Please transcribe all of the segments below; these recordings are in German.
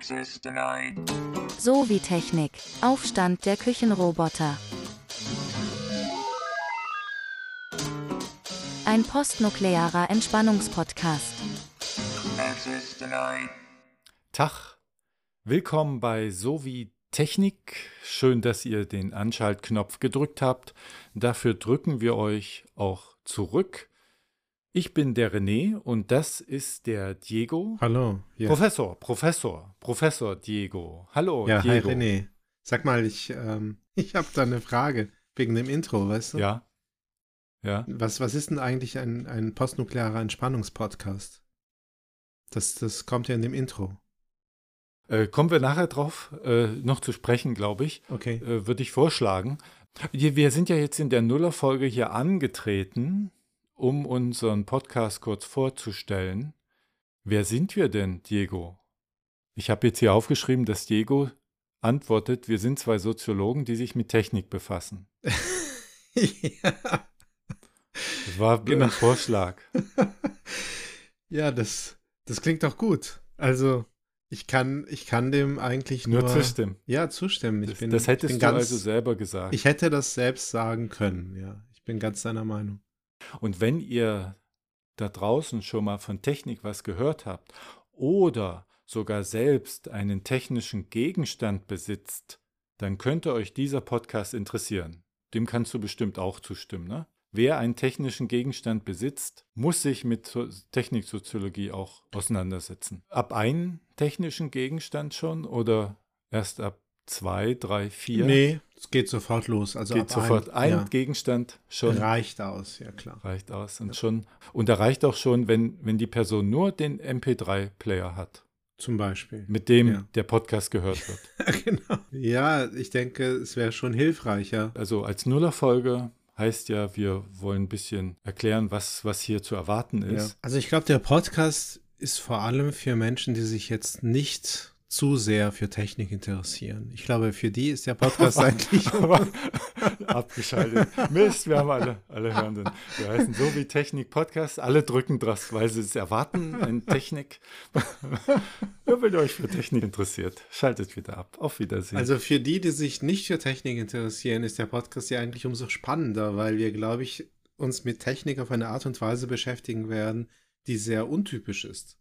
Access denied. So wie Technik. Aufstand der Küchenroboter. Ein postnuklearer Entspannungspodcast. Access denied. Tag, willkommen bei So wie Technik. Schön, dass ihr den Anschaltknopf gedrückt habt. Dafür drücken wir euch auch zurück. Ich bin der René und das ist der Diego. Hallo. Ja, Professor, Professor, Professor Diego. Hallo, ja hi Diego. René. Sag mal, ich, ähm, ich habe da eine Frage wegen dem Intro, weißt du? Ja. Ja. Was, was ist denn eigentlich ein, ein postnuklearer Entspannungspodcast? Das, das kommt ja in dem Intro. Äh, kommen wir nachher drauf äh, noch zu sprechen, glaube ich. Okay. Äh, Würde ich vorschlagen. Wir wir sind ja jetzt in der Nullerfolge hier angetreten, um unseren Podcast kurz vorzustellen. Wer sind wir denn, Diego? Ich habe jetzt hier aufgeschrieben, dass Diego antwortet, wir sind zwei Soziologen, die sich mit Technik befassen. ja. Das war Genau. ein Vorschlag. ja, das, das klingt doch gut. Also, ich kann, ich kann dem eigentlich nur, Nur zustimmen. Ja, zustimmen. Ich Das, bin, das hättest bin du ganz, also selber gesagt. Ich hätte das selbst sagen können, ja. Ich bin ganz deiner Meinung. Und wenn ihr da draußen schon mal von Technik was gehört habt oder sogar selbst einen technischen Gegenstand besitzt, dann könnte euch dieser Podcast interessieren. Dem kannst du bestimmt auch zustimmen. Ne? Wer einen technischen Gegenstand besitzt, muss sich mit so Techniksoziologie auch auseinandersetzen. Ab einem technischen Gegenstand schon oder erst ab zwei, drei, vier? Nee, es geht sofort los. Also Geht ab sofort ein, ja. Gegenstand schon Reicht aus, ja klar. reicht aus und schon und da reicht auch schon, wenn wenn die Person nur den MP3-Player hat, Zum Beispiel. mit dem Ja. der Podcast gehört wird. genau. Ja, ich denke, es wäre schon hilfreicher. Also als Nullerfolge heißt ja, wir wollen ein bisschen erklären, was was hier zu erwarten Ja. ist. Also ich glaube, der Podcast ist vor allem für Menschen, die sich jetzt nicht zu sehr für Technik interessieren. Ich glaube, für die ist der Podcast eigentlich. Abgeschaltet. Mist, wir haben alle, alle Hörenden. Wir heißen so wie Technik Podcast. Alle drücken drauf, weil sie es erwarten in Technik. wenn ihr euch für Technik interessiert, schaltet wieder ab. Auf Wiedersehen. Also für die, die sich nicht für Technik interessieren, ist der Podcast ja eigentlich umso spannender, weil wir, glaube ich, uns mit Technik auf eine Art und Weise beschäftigen werden, die sehr untypisch ist.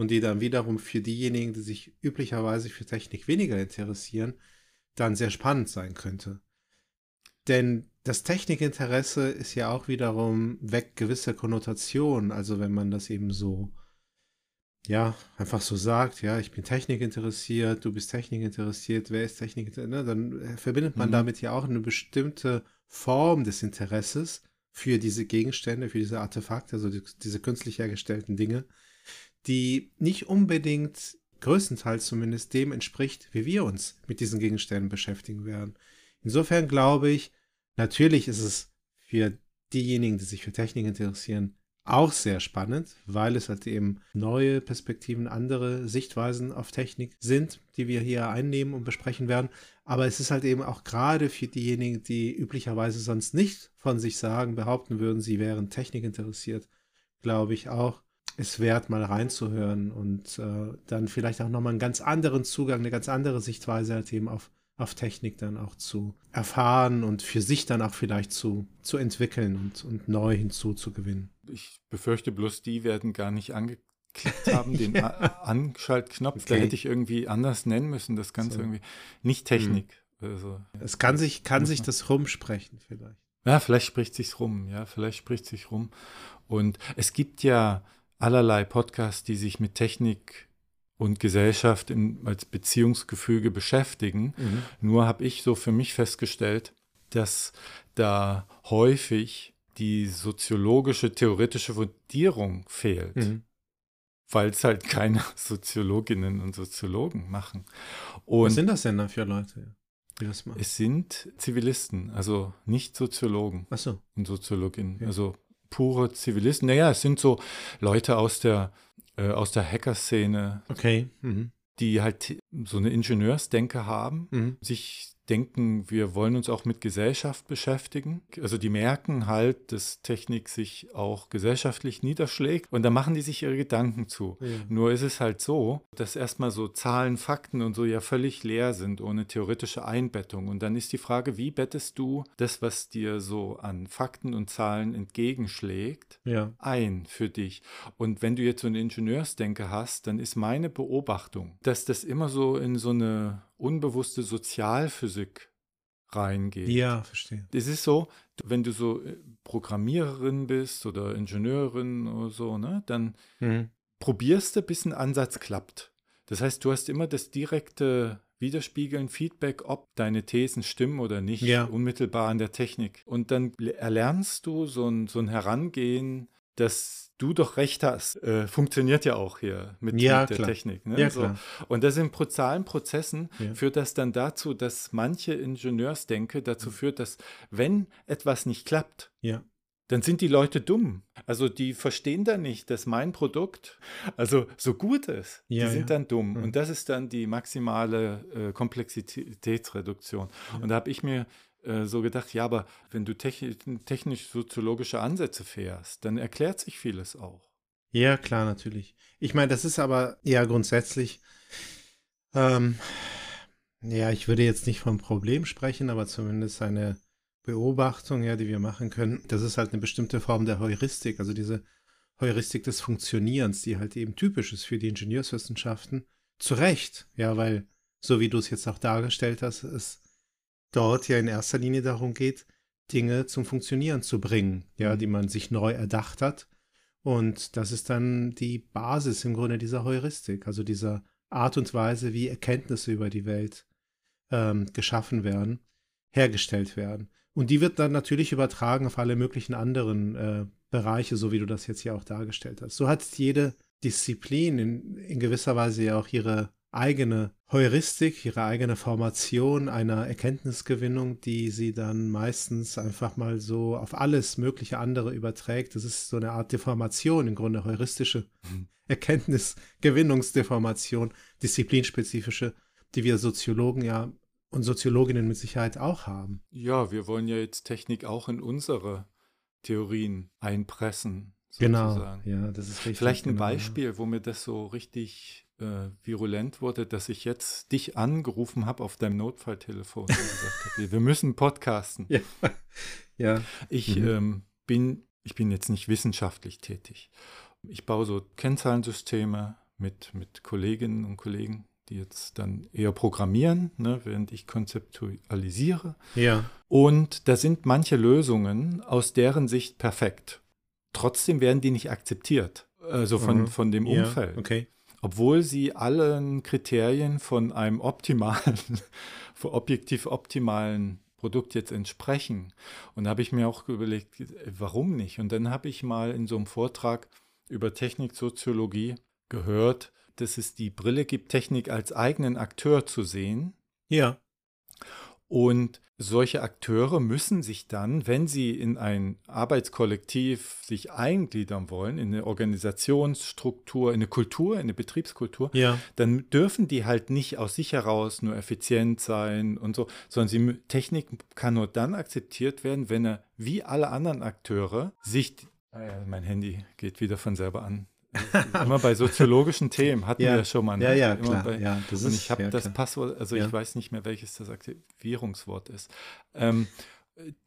Und die dann wiederum für diejenigen, die sich üblicherweise für Technik weniger interessieren, dann sehr spannend sein könnte. Denn das Technikinteresse ist ja auch wiederum weg gewisser Konnotationen. Also wenn man das eben so, ja, einfach so sagt, ja, ich bin Technik interessiert, du bist Technik interessiert, wer ist Technik interessiert, ne? dann äh, verbindet man Mhm. damit ja auch eine bestimmte Form des Interesses für diese Gegenstände, für diese Artefakte, also die, diese künstlich hergestellten Dinge, die nicht unbedingt, größtenteils zumindest, dem entspricht, wie wir uns mit diesen Gegenständen beschäftigen werden. Insofern glaube ich, natürlich ist es für diejenigen, die sich für Technik interessieren, auch sehr spannend, weil es halt eben neue Perspektiven, andere Sichtweisen auf Technik sind, die wir hier einnehmen und besprechen werden. Aber es ist halt eben auch gerade für diejenigen, die üblicherweise sonst nicht von sich sagen, behaupten würden, sie wären Technik interessiert, glaube ich auch, es wert, mal reinzuhören und äh, dann vielleicht auch nochmal einen ganz anderen Zugang, eine ganz andere Sichtweise halt eben auf, auf Technik dann auch zu erfahren und für sich dann auch vielleicht zu, zu entwickeln und, und neu hinzuzugewinnen. ich befürchte bloß, die werden gar nicht angeklickt haben, den Ja. Anschaltknopf. Da Okay. hätte ich irgendwie anders nennen müssen, das Ganze So. irgendwie. Nicht Technik. Also, Es kann sich, kann sich das rumsprechen vielleicht. Ja, vielleicht spricht sich's rum, ja, vielleicht spricht sich rum. Und es gibt ja allerlei Podcasts, die sich mit Technik und Gesellschaft in, als Beziehungsgefüge beschäftigen. Nur habe ich so für mich festgestellt, dass da häufig die soziologische, theoretische Fundierung fehlt, Mhm. weil es halt keine Soziologinnen und Soziologen machen. Was Und sind das denn da für Leute, es sind Zivilisten, also nicht Soziologen Achso, und Soziologinnen, Ja. also pure Zivilisten. Naja, es sind so Leute aus der, äh, aus der Hacker-Szene, okay. Mhm. die halt so eine Ingenieursdenke haben, Mhm. sich denken, wir wollen uns auch mit Gesellschaft beschäftigen. Also die merken halt, dass Technik sich auch gesellschaftlich niederschlägt und da machen die sich ihre Gedanken zu. Ja. Nur ist es halt so, dass erstmal so Zahlen, Fakten und so ja völlig leer sind, ohne theoretische Einbettung. Und dann ist die Frage, wie bettest du das, was dir so an Fakten und Zahlen entgegenschlägt, Ja. ein für dich. Und wenn du jetzt so eine Ingenieursdenke hast, dann ist meine Beobachtung, dass das immer so in so eine unbewusste Sozialphysik reingeht. Ja, verstehe. Es ist so, wenn du so äh, Programmiererin bist oder Ingenieurin oder so, ne, dann Mhm. probierst du, bis ein Ansatz klappt. Das heißt, du hast immer das direkte Widerspiegeln, Feedback, ob deine Thesen stimmen oder nicht, Ja. unmittelbar an der Technik. Und dann le- erlernst du so ein, so ein Herangehen, dass du doch recht hast. Äh, funktioniert ja auch hier mit, Ja, mit der. Technik. Ne? Ja, so. klar. Und das in prozalen Prozessen Ja. führt das dann dazu, dass manche Ingenieursdenke dazu führt, dass wenn etwas nicht klappt, Ja. dann sind die Leute dumm. Also die verstehen dann nicht, dass mein Produkt also so gut ist. Ja, die sind dann dumm. Mhm. Und das ist dann die maximale äh, Komplexitätsreduktion. Und da habe ich mir äh, so gedacht, ja, aber wenn du techni- technisch-soziologische Ansätze fährst, dann erklärt sich vieles auch. Ja, klar, natürlich. Ich meine, das ist aber ja grundsätzlich, ähm, ja, ich würde jetzt nicht vom Problem sprechen, aber zumindest eine Beobachtung, ja, die wir machen können. Das ist halt eine bestimmte Form der Heuristik, also diese Heuristik des Funktionierens, die halt eben typisch ist für die Ingenieurswissenschaften. Zu Recht, ja, weil, so wie du es jetzt auch dargestellt hast, es dort ja in erster Linie darum geht, Dinge zum Funktionieren zu bringen, ja, Mhm. die man sich neu erdacht hat. Und das ist dann die Basis im Grunde dieser Heuristik, also dieser Art und Weise, wie Erkenntnisse über die Welt ähm, geschaffen werden, hergestellt werden. Und die wird dann natürlich übertragen auf alle möglichen anderen äh, Bereiche, so wie du das jetzt hier auch dargestellt hast. So hat jede Disziplin in, in gewisser Weise ja auch ihre eigene Heuristik, ihre eigene Formation einer Erkenntnisgewinnung, die sie dann meistens einfach mal so auf alles mögliche andere überträgt. Das ist so eine Art Deformation, im Grunde heuristische Mhm. Erkenntnisgewinnungsdeformation, disziplinspezifische, die wir Soziologen ja und Soziologinnen mit Sicherheit auch haben. Ja, wir wollen ja jetzt Technik auch in unsere Theorien einpressen. Genau, sozusagen. ja, das ist richtig. Vielleicht ein genau, ja. Beispiel, wo mir das so richtig äh, virulent wurde, dass ich jetzt dich angerufen habe auf deinem Notfalltelefon und gesagt habe, wir müssen podcasten. Ja, ja. Ich Mhm. ähm, bin, ich bin jetzt nicht wissenschaftlich tätig. Ich baue so Kennzahlensysteme mit, mit Kolleginnen und Kollegen, die jetzt dann eher programmieren, ne, während ich konzeptualisiere. ja. Und da sind manche Lösungen aus deren Sicht perfekt. Trotzdem werden die nicht akzeptiert, also von, Mhm. von dem ja, Umfeld Okay. Obwohl sie allen Kriterien von einem optimalen, von objektiv optimalen Produkt jetzt entsprechen. Und da habe ich mir auch überlegt, warum nicht? Und dann habe ich mal in so einem Vortrag über Techniksoziologie gehört, dass es die Brille gibt, Technik als eigenen Akteur zu sehen. Ja. Und solche Akteure müssen sich dann, wenn sie in ein Arbeitskollektiv sich eingliedern wollen, in eine Organisationsstruktur, in eine Kultur, in eine Betriebskultur, Ja. dann dürfen die halt nicht aus sich heraus nur effizient sein und so, sondern sie, Technik kann nur dann akzeptiert werden, wenn er wie alle anderen Akteure sich, ah ja, mein Handy geht wieder von selber an. Immer bei soziologischen Themen hatten Ja. wir ja schon mal. ne? Ja, ja, klar. bei- ja, das und ist, ich habe ja, das klar. Passwort, also ich weiß nicht mehr, welches das Aktivierungswort ist. Ähm,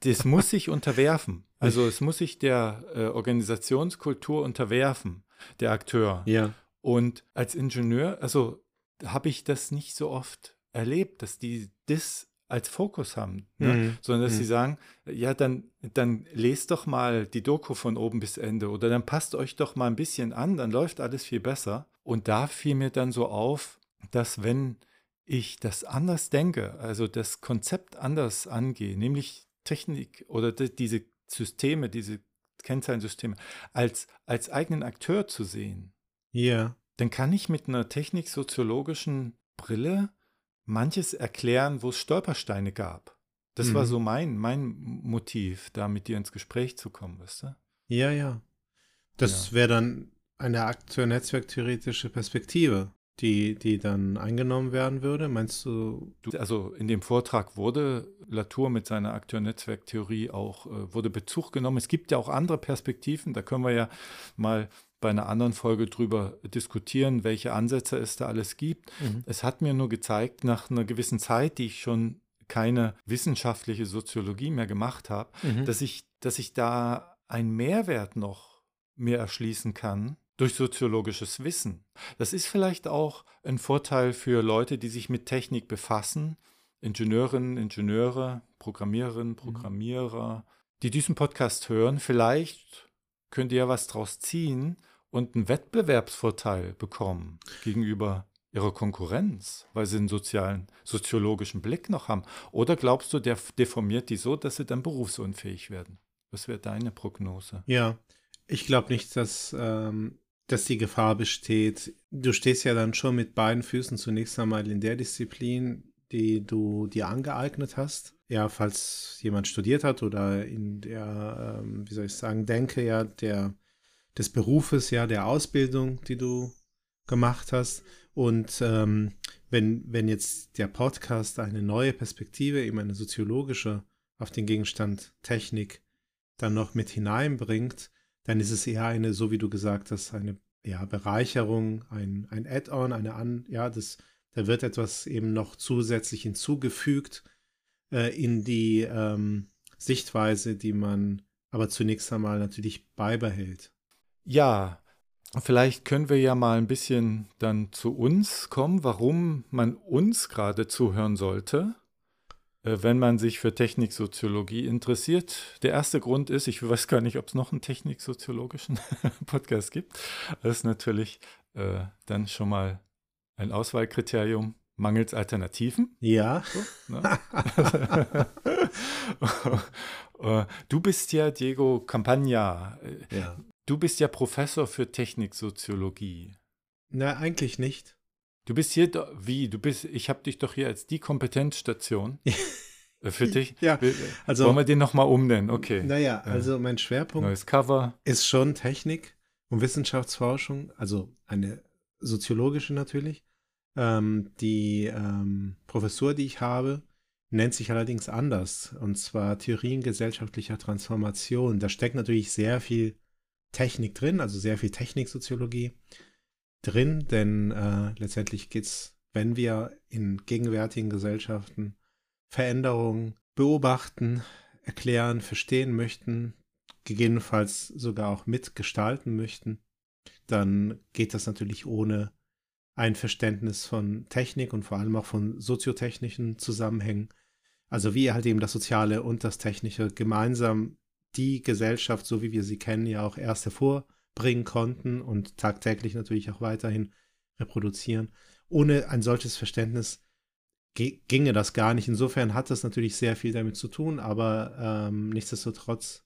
das muss sich unterwerfen. Also es muss sich der äh, Organisationskultur unterwerfen, der Akteur. Ja. Und als Ingenieur, also habe ich das nicht so oft erlebt, dass die das als Fokus haben, ne? Mhm. sondern dass Mhm. sie sagen, ja, dann, dann lest doch mal die Doku von oben bis Ende oder dann passt euch doch mal ein bisschen an, dann läuft alles viel besser. Und da fiel mir dann so auf, dass wenn ich das anders denke, also das Konzept anders angehe, nämlich Technik oder di- diese Systeme, diese Kennzahlensysteme als, als eigenen Akteur zu sehen, Ja. dann kann ich mit einer techniksoziologischen Brille manches erklären, wo es Stolpersteine gab. Das war Mhm. so mein, mein Motiv, da mit dir ins Gespräch zu kommen, weißt du? Ja, ja. Das wäre dann eine akteur-netzwerktheoretische Perspektive. die, die dann eingenommen werden würde? Meinst du? Du, also in dem Vortrag wurde Latour mit seiner Akteur-Netzwerk-Theorie auch, äh, wurde Bezug genommen. Es gibt ja auch andere Perspektiven, da können wir ja mal bei einer anderen Folge drüber diskutieren, welche Ansätze es da alles gibt. Mhm. Es hat mir nur gezeigt, nach einer gewissen Zeit, die ich schon keine wissenschaftliche Soziologie mehr gemacht habe, Mhm. dass ich, dass ich da einen Mehrwert noch mehr erschließen kann durch soziologisches Wissen. Das ist vielleicht auch ein Vorteil für Leute, die sich mit Technik befassen, Ingenieurinnen, Ingenieure, Programmiererinnen, Programmierer, die diesen Podcast hören. Vielleicht könnt ihr ja was draus ziehen und einen Wettbewerbsvorteil bekommen gegenüber ihrer Konkurrenz, weil sie einen sozialen, soziologischen Blick noch haben. Oder glaubst du, der deformiert die so, dass sie dann berufsunfähig werden? Was wäre deine Prognose? Ja, ich glaube nicht, dass, ähm, dass die Gefahr besteht. Du stehst ja dann schon mit beiden Füßen zunächst einmal in der Disziplin, die du dir angeeignet hast. Ja, falls jemand studiert hat oder in der, ähm, wie soll ich sagen, Denke ja der, des Berufes, ja, der Ausbildung, die du gemacht hast. Und ähm, wenn, wenn jetzt der Podcast eine neue Perspektive, eben eine soziologische, auf den Gegenstand Technik dann noch mit hineinbringt, dann ist es eher eine, so wie du gesagt hast, eine ja, Bereicherung, ein, ein Add-on, eine An, ja, das, da wird etwas eben noch zusätzlich hinzugefügt äh, in die ähm, Sichtweise, die man aber zunächst einmal natürlich beibehält. Ja, vielleicht können wir ja mal ein bisschen dann zu uns kommen, warum man uns gerade zuhören sollte, äh, wenn man sich für Techniksoziologie interessiert. Der erste Grund ist, ich weiß gar nicht, ob es noch einen techniksoziologischen Podcast gibt. Das ist natürlich äh, dann schon mal ein Auswahlkriterium mangels Alternativen. Ja. So, ne? Äh, du bist ja Diego Campagna. Äh, ja. Du bist ja Professor für Techniksoziologie. Na, eigentlich nicht. Du bist hier, wie? Du bist, ich habe dich doch hier als die Kompetenzstation äh, für dich. Ja, Will- also- Wollen wir den nochmal umnennen? Okay. Naja, also mein Schwerpunkt Neues Cover. ist schon Technik und Wissenschaftsforschung, also eine soziologische natürlich. Ähm, die ähm, Professur, die ich habe, nennt sich allerdings anders, und zwar Theorien gesellschaftlicher Transformation. Da steckt natürlich sehr viel Technik drin, also sehr viel Techniksoziologie drin, denn äh, letztendlich geht es, wenn wir in gegenwärtigen Gesellschaften Veränderungen beobachten, erklären, verstehen möchten, gegebenenfalls sogar auch mitgestalten möchten, dann geht das natürlich ohne ein Verständnis von Technik und vor allem auch von soziotechnischen Zusammenhängen. Also wie halt eben das Soziale und das Technische gemeinsam die Gesellschaft, so wie wir sie kennen, ja auch erst hervorbringen konnten und tagtäglich natürlich auch weiterhin reproduzieren. Ohne ein solches Verständnis ge- ginge das gar nicht. Insofern hat das natürlich sehr viel damit zu tun, aber ähm, nichtsdestotrotz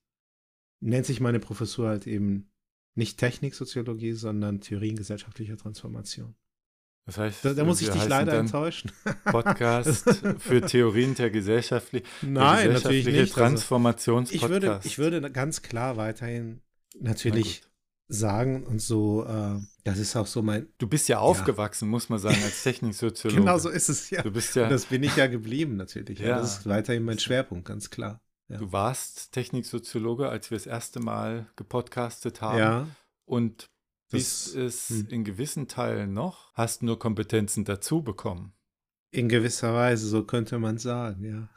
nennt sich meine Professur halt eben nicht Techniksoziologie, sondern Theorien gesellschaftlicher Transformation. Das heißt, Da, da muss ich dich leider enttäuschen. Podcast für Theorien der gesellschaftlich Nein, natürlich gesellschaftliche nicht. Also, Transformationspodcast. ich, würde, ich würde ganz klar weiterhin Na natürlich sagen und so, äh, das ist auch so mein. Du bist ja aufgewachsen, muss man sagen, als Techniksoziologe. Genau so ist es ja. Du bist ja, Das bin ich ja geblieben natürlich. Ja. Ja. Das ist weiterhin mein Schwerpunkt, ganz klar. Ja. du warst Techniksoziologe, als wir das erste Mal gepodcastet haben. Ja, Und Bist es hm. in gewissen Teilen noch, hast nur Kompetenzen dazu bekommen. in gewisser Weise, so könnte man sagen, ja.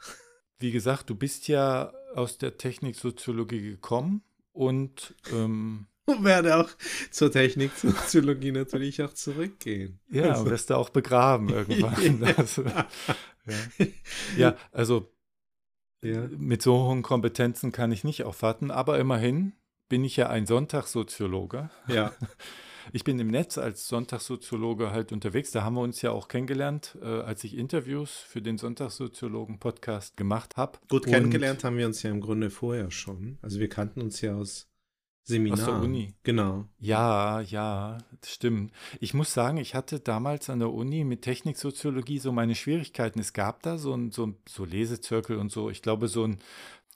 Wie gesagt, du bist ja aus der Techniksoziologie gekommen und ähm, Und werde auch zur Technik, zur Soziologie natürlich auch zurückgehen. ja, Also- wirst du auch begraben irgendwann. Ja. Also, ja. ja, also Ja. mit so hohen Kompetenzen kann ich nicht aufwarten, aber immerhin bin ich ja ein Sonntagssoziologe. Ja, Ich bin im Netz als Sonntagssoziologe halt unterwegs. Da haben wir uns ja auch kennengelernt, äh, als ich Interviews für den Sonntagssoziologen-Podcast gemacht habe. gut kennengelernt haben wir uns ja im Grunde vorher schon. Also wir kannten uns ja aus Seminaren. Aus der Uni. Genau. Ja, ja, das stimmt. Ich muss sagen, ich hatte damals an der Uni mit Techniksoziologie so meine Schwierigkeiten. Es gab da so ein, so, ein, so Lesezirkel und so, ich glaube, so ein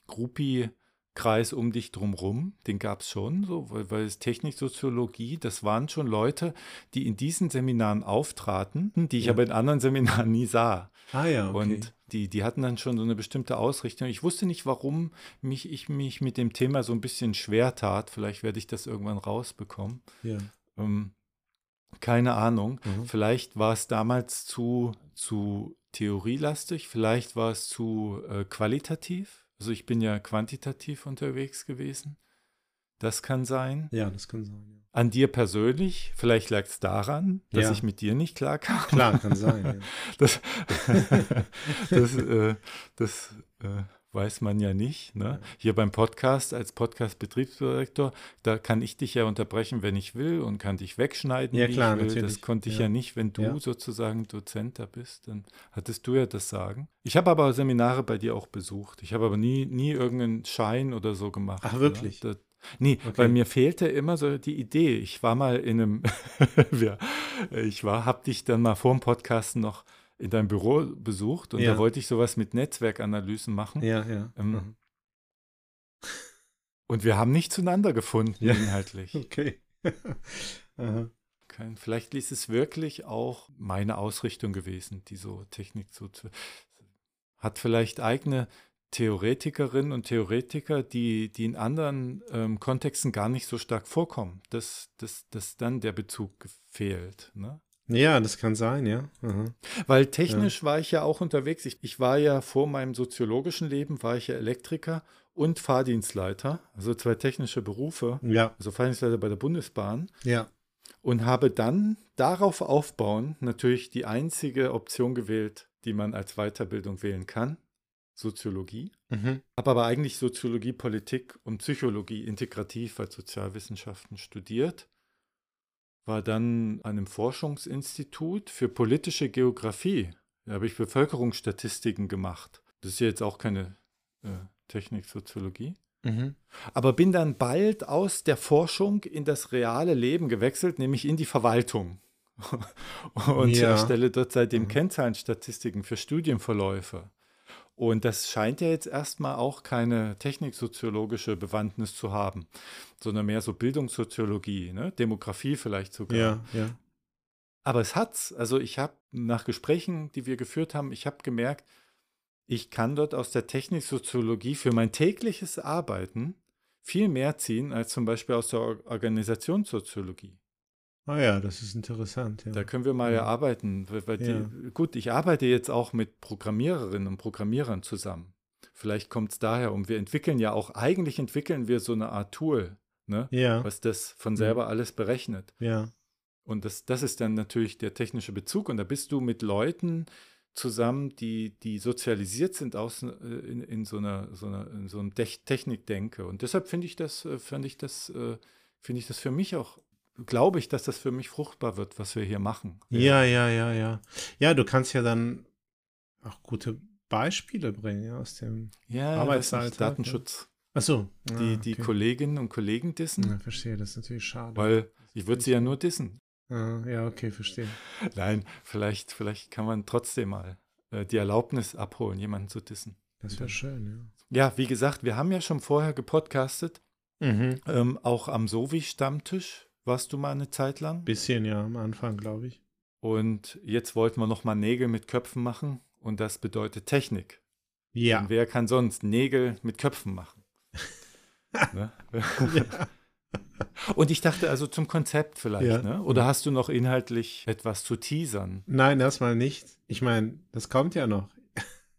Groupie Kreis um dich drumrum, den gab es schon, so, weil, weil es Technik, Soziologie, das waren schon Leute, die in diesen Seminaren auftraten, die ich Ja. aber in anderen Seminaren nie sah. Ah ja, okay. Und die, die hatten dann schon so eine bestimmte Ausrichtung. Ich wusste nicht, warum mich, ich mich mit dem Thema so ein bisschen schwer tat. Vielleicht werde ich das irgendwann rausbekommen. ja. Ähm, keine Ahnung. Mhm. Vielleicht war es damals zu, zu theorielastig, vielleicht war es zu äh, qualitativ. Also ich bin ja quantitativ unterwegs gewesen. Das kann sein. ja, das kann sein. Ja. An dir persönlich, vielleicht lag es daran, dass Ja. ich mit dir nicht klar kam. Klar, kann sein. Ja. Das, das, äh, das äh, weiß man ja nicht. Ne? Hier beim Podcast als Podcast-Betriebsdirektor, da kann ich dich ja unterbrechen, wenn ich will und kann dich wegschneiden, Ja, wie klar, ich will. Das natürlich. konnte ich Ja. ja, nicht, wenn du Ja. sozusagen Dozent da bist. Dann hattest du ja das Sagen. Ich habe aber Seminare bei dir auch besucht. Ich habe aber nie, nie irgendeinen Schein oder so gemacht. Ach, wirklich? Ne? Das, nee, Okay. weil mir fehlte immer so die Idee. Ich war mal in einem, ich war, hab dich dann mal vor dem Podcast noch in deinem Büro besucht und Ja. da wollte ich sowas mit Netzwerkanalysen machen. Ja, ja. Ähm, Mhm. Und wir haben nicht zueinander gefunden Ja. inhaltlich. Okay. Kein, vielleicht ist es wirklich auch meine Ausrichtung gewesen, die so Technik so zu, hat vielleicht eigene Theoretikerinnen und Theoretiker, die, die in anderen ähm, Kontexten gar nicht so stark vorkommen, dass, dass, dass dann der Bezug fehlt. Ne? Ja, das kann sein, ja. Aha. Weil technisch war ich ja auch unterwegs. Ich, ich war ja vor meinem soziologischen Leben, war ich ja Elektriker und Fahrdienstleiter, also zwei technische Berufe, Ja, also Fahrdienstleiter bei der Bundesbahn ja. und habe dann darauf aufbauen natürlich die einzige Option gewählt, die man als Weiterbildung wählen kann, Soziologie. Mhm. Habe aber eigentlich Soziologie, Politik und Psychologie integrativ als Sozialwissenschaften studiert. War dann an einem Forschungsinstitut für politische Geografie. Da habe ich Bevölkerungsstatistiken gemacht. Das ist ja jetzt auch keine äh, Technik, Soziologie. Mhm. Aber bin dann bald aus der Forschung in das reale Leben gewechselt, nämlich in die Verwaltung. Und Ja. erstelle dort seitdem Mhm. Kennzahlenstatistiken für Studienverläufe. Und das scheint ja jetzt erstmal auch keine techniksoziologische Bewandtnis zu haben, sondern mehr so Bildungssoziologie, ne? Demografie vielleicht sogar. Ja, ja. Aber es hat's. Also ich habe nach Gesprächen, die wir geführt haben, ich habe gemerkt, ich kann dort aus der Techniksoziologie für mein tägliches Arbeiten viel mehr ziehen als zum Beispiel aus der Or- Organisationssoziologie. Ah ja, das ist interessant, ja. Da können wir mal Ja. erarbeiten. weil- weil Ja. die, gut, ich arbeite jetzt auch mit Programmiererinnen und Programmierern zusammen. Vielleicht kommt es daher um. Wir entwickeln ja auch, eigentlich entwickeln wir so eine Art Tool, ne? Ja, was das von Mhm. selber alles berechnet. ja. Und das, das ist dann natürlich der technische Bezug. Und da bist du mit Leuten zusammen, die, die sozialisiert sind aus, äh, in, in, so einer, so einer, in so einem Technikdenke. Und deshalb finde ich das, äh, finde ich das, äh, finde ich das für mich auch, glaube ich, dass das für mich fruchtbar wird, was wir hier machen. Ja, ja, ja, ja. Ja, du kannst ja dann auch gute Beispiele bringen, ja, aus dem. ja Arbeitsalltag, weiß nicht, Datenschutz. Achso. Die, die Kolleginnen und Kollegen dissen, Ja, verstehe, das ist natürlich schade. weil ich würde sie ja nur dissen. Ah, ja, okay, verstehe. Nein, vielleicht, vielleicht kann man trotzdem mal äh, die Erlaubnis abholen, jemanden zu dissen. Das wäre schön, Ja, wie gesagt, wir haben ja schon vorher gepodcastet, ja. Mhm. ähm, auch am Sovi-Stammtisch warst du mal eine Zeit lang. Bisschen, ja, am Anfang, glaube ich. Und jetzt wollten wir noch mal Nägel mit Köpfen machen und das bedeutet Technik. Ja. Und wer kann sonst Nägel mit Köpfen machen? ne? ja. Und ich dachte also zum Konzept vielleicht, Ja. ne? Oder hast du noch inhaltlich etwas zu teasern? Nein, erstmal nicht. Ich meine, das kommt ja noch.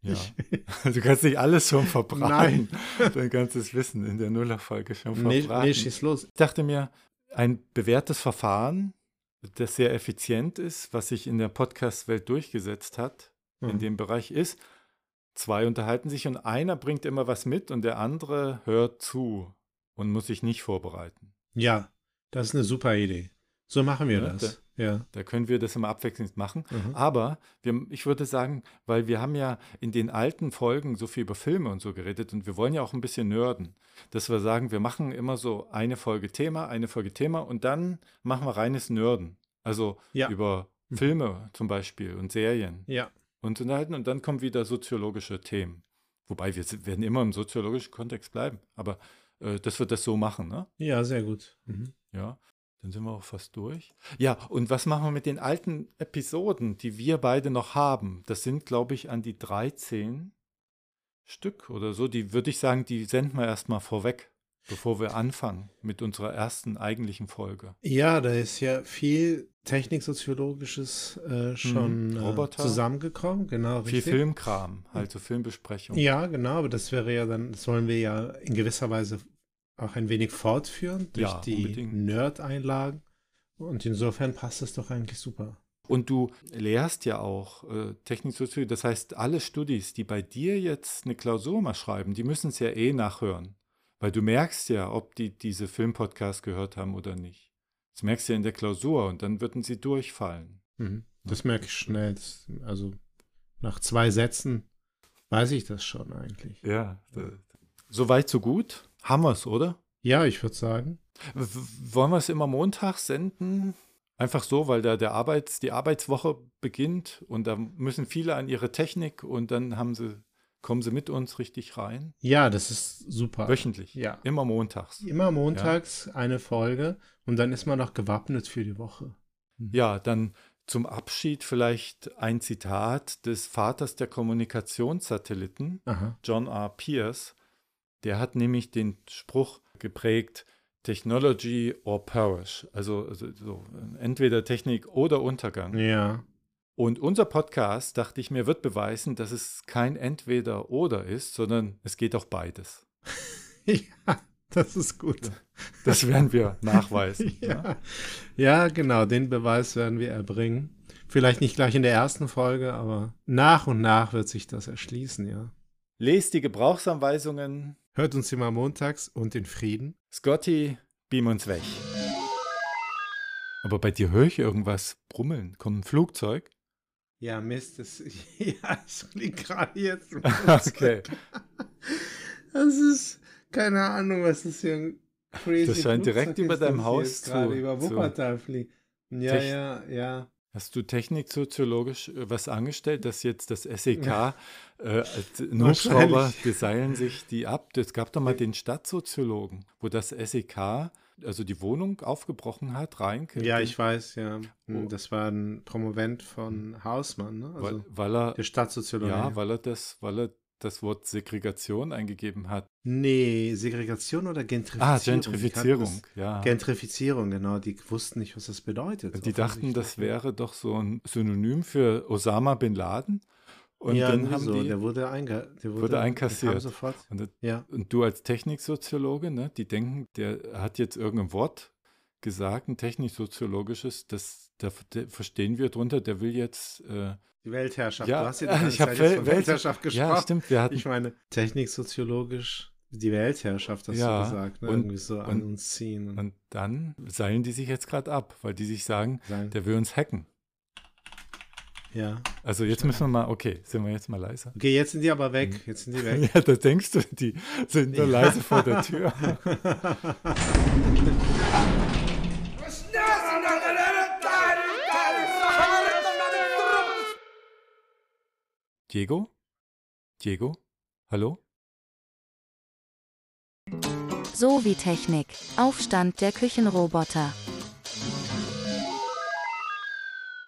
Ja. Du kannst nicht alles schon verbraten. Nein. Dein ganzes Wissen in der Nullerfolge schon Nee, verbraten. nee, schieß los. Ich dachte mir, ein bewährtes Verfahren, das sehr effizient ist, was sich in der Podcast-Welt durchgesetzt hat, in Mhm. dem Bereich ist, zwei unterhalten sich und einer bringt immer was mit und der andere hört zu und muss sich nicht vorbereiten. Ja, das ist eine super Idee. So machen wir Ja, das. Ja. Da können wir das immer abwechselnd machen. Mhm. Aber wir, ich würde sagen, weil wir haben ja in den alten Folgen so viel über Filme und so geredet und wir wollen ja auch ein bisschen nörden, dass wir sagen, wir machen immer so eine Folge Thema, eine Folge Thema und dann machen wir reines Nörden. Also Ja. über Mhm. Filme zum Beispiel und Serien Ja. und unterhalten und dann kommen wieder soziologische Themen. Wobei wir werden immer im soziologischen Kontext bleiben. Aber äh, dass wir das so machen, ne? Ja, sehr gut. Mhm. Ja, dann sind wir auch fast durch. Ja, und was machen wir mit den alten Episoden, die wir beide noch haben? Das sind, glaube ich, an die 13 Stück oder so. Die würde ich sagen, die senden wir erstmal vorweg, bevor wir anfangen mit unserer ersten eigentlichen Folge. Ja, da ist ja viel Techniksoziologisches äh, schon Mhm. äh, Roboter. zusammengekommen. Genau, Viel richtig. Filmkram, halt so Filmbesprechung. Ja, genau, aber das wäre ja dann, das wollen wir ja in gewisser Weise auch ein wenig fortführen durch Ja, die. Nerd-Einlagen. Und insofern passt das doch eigentlich super. Und du lehrst ja auch äh, Techniksoziologie. Das heißt, alle Studis, die bei dir jetzt eine Klausur mal schreiben, die müssen es ja eh nachhören. Weil du merkst ja, ob die diese Filmpodcast gehört haben oder nicht. Das merkst du ja in der Klausur und dann würden sie durchfallen. Mhm. Das merke ich schnell. Das, also nach zwei Sätzen weiß ich das schon eigentlich. Ja. Soweit, so gut. Haben wir es, oder? Ja, ich würde sagen. W wollen wir es immer Montag senden? Einfach so, weil da der Arbeits, die Arbeitswoche beginnt und da müssen viele an ihre Technik und dann haben sie, kommen sie mit uns richtig rein. Ja, das ist super. Wöchentlich. Ja. Immer montags. Immer montags eine Folge und dann ist man noch gewappnet für die Woche. Ja, dann zum Abschied vielleicht ein Zitat des Vaters der Kommunikationssatelliten, Aha. John R. Pierce. Der hat nämlich den Spruch geprägt, Technology or perish. Also, also so, entweder Technik oder Untergang. Ja. Und unser Podcast, dachte ich mir, wird beweisen, dass es kein Entweder oder ist, sondern es geht auch beides. ja, das ist gut. Das werden wir nachweisen. ja. Ja. ja, genau, den Beweis werden wir erbringen. Vielleicht nicht gleich in der ersten Folge, aber nach und nach wird sich das erschließen, ja. Lest die Gebrauchsanweisungen. Hört uns immer montags und in Frieden. Scotty, beam uns weg. Aber bei dir höre ich irgendwas brummeln. Kommt ein Flugzeug? Ja, Mist, das, ja, es fliegt gerade jetzt. okay. Das ist, keine Ahnung, was das hier ein crazy Das scheint direkt Flugzeug über ist, deinem Haus jetzt gerade zu- über zu- Wuppertal fliegt. Ja, Tech- ja, ja. Hast du techniksoziologisch äh, was angestellt, dass jetzt das SEK, äh, als ein Hubschrauber, Wahrscheinlich. die seilen sich die ab? Es gab doch mal den Stadtsoziologen, wo das SEK, also die Wohnung aufgebrochen hat, rein. Ja, ich weiß, ja. Hm, Oh. Das war ein Promovent von Hausmann, ne? Also weil, weil er, der Stadtsoziologe. ja, weil er das, weil er das Wort Segregation eingegeben hat. nee, Segregation oder Gentrifizierung? Ah, Gentrifizierung, ja. Gentrifizierung, genau. Die wussten nicht, was das bedeutet. Die dachten, das wäre doch so ein Synonym für Osama bin Laden. Und ja, dann haben so. die, der wurde, einge der wurde, wurde einkassiert. Sofort. und, Ja. und du als Techniksoziologe, ne, die denken, der hat jetzt irgendein Wort gesagt, ein techniksoziologisches, das, da da verstehen wir drunter, der will jetzt, äh, Die Weltherrschaft. ja, du hast ja ich habe von Weltherrschaft gesprochen. Ja, stimmt, wir hatten, Ich meine, techniksoziologisch die Weltherrschaft, hast Ja, du gesagt, ne? und- irgendwie so an und- uns ziehen. Und dann seilen die sich jetzt gerade ab, weil die sich sagen, sagen, der will uns hacken. ja. Also jetzt müssen wir mal, okay, sind wir jetzt mal leise. Okay, jetzt sind die aber weg. Jetzt sind die weg. Ja, da denkst du, die sind nur leise vor der Tür. Diego? Diego? Hallo? So wie Technik. Aufstand der Küchenroboter.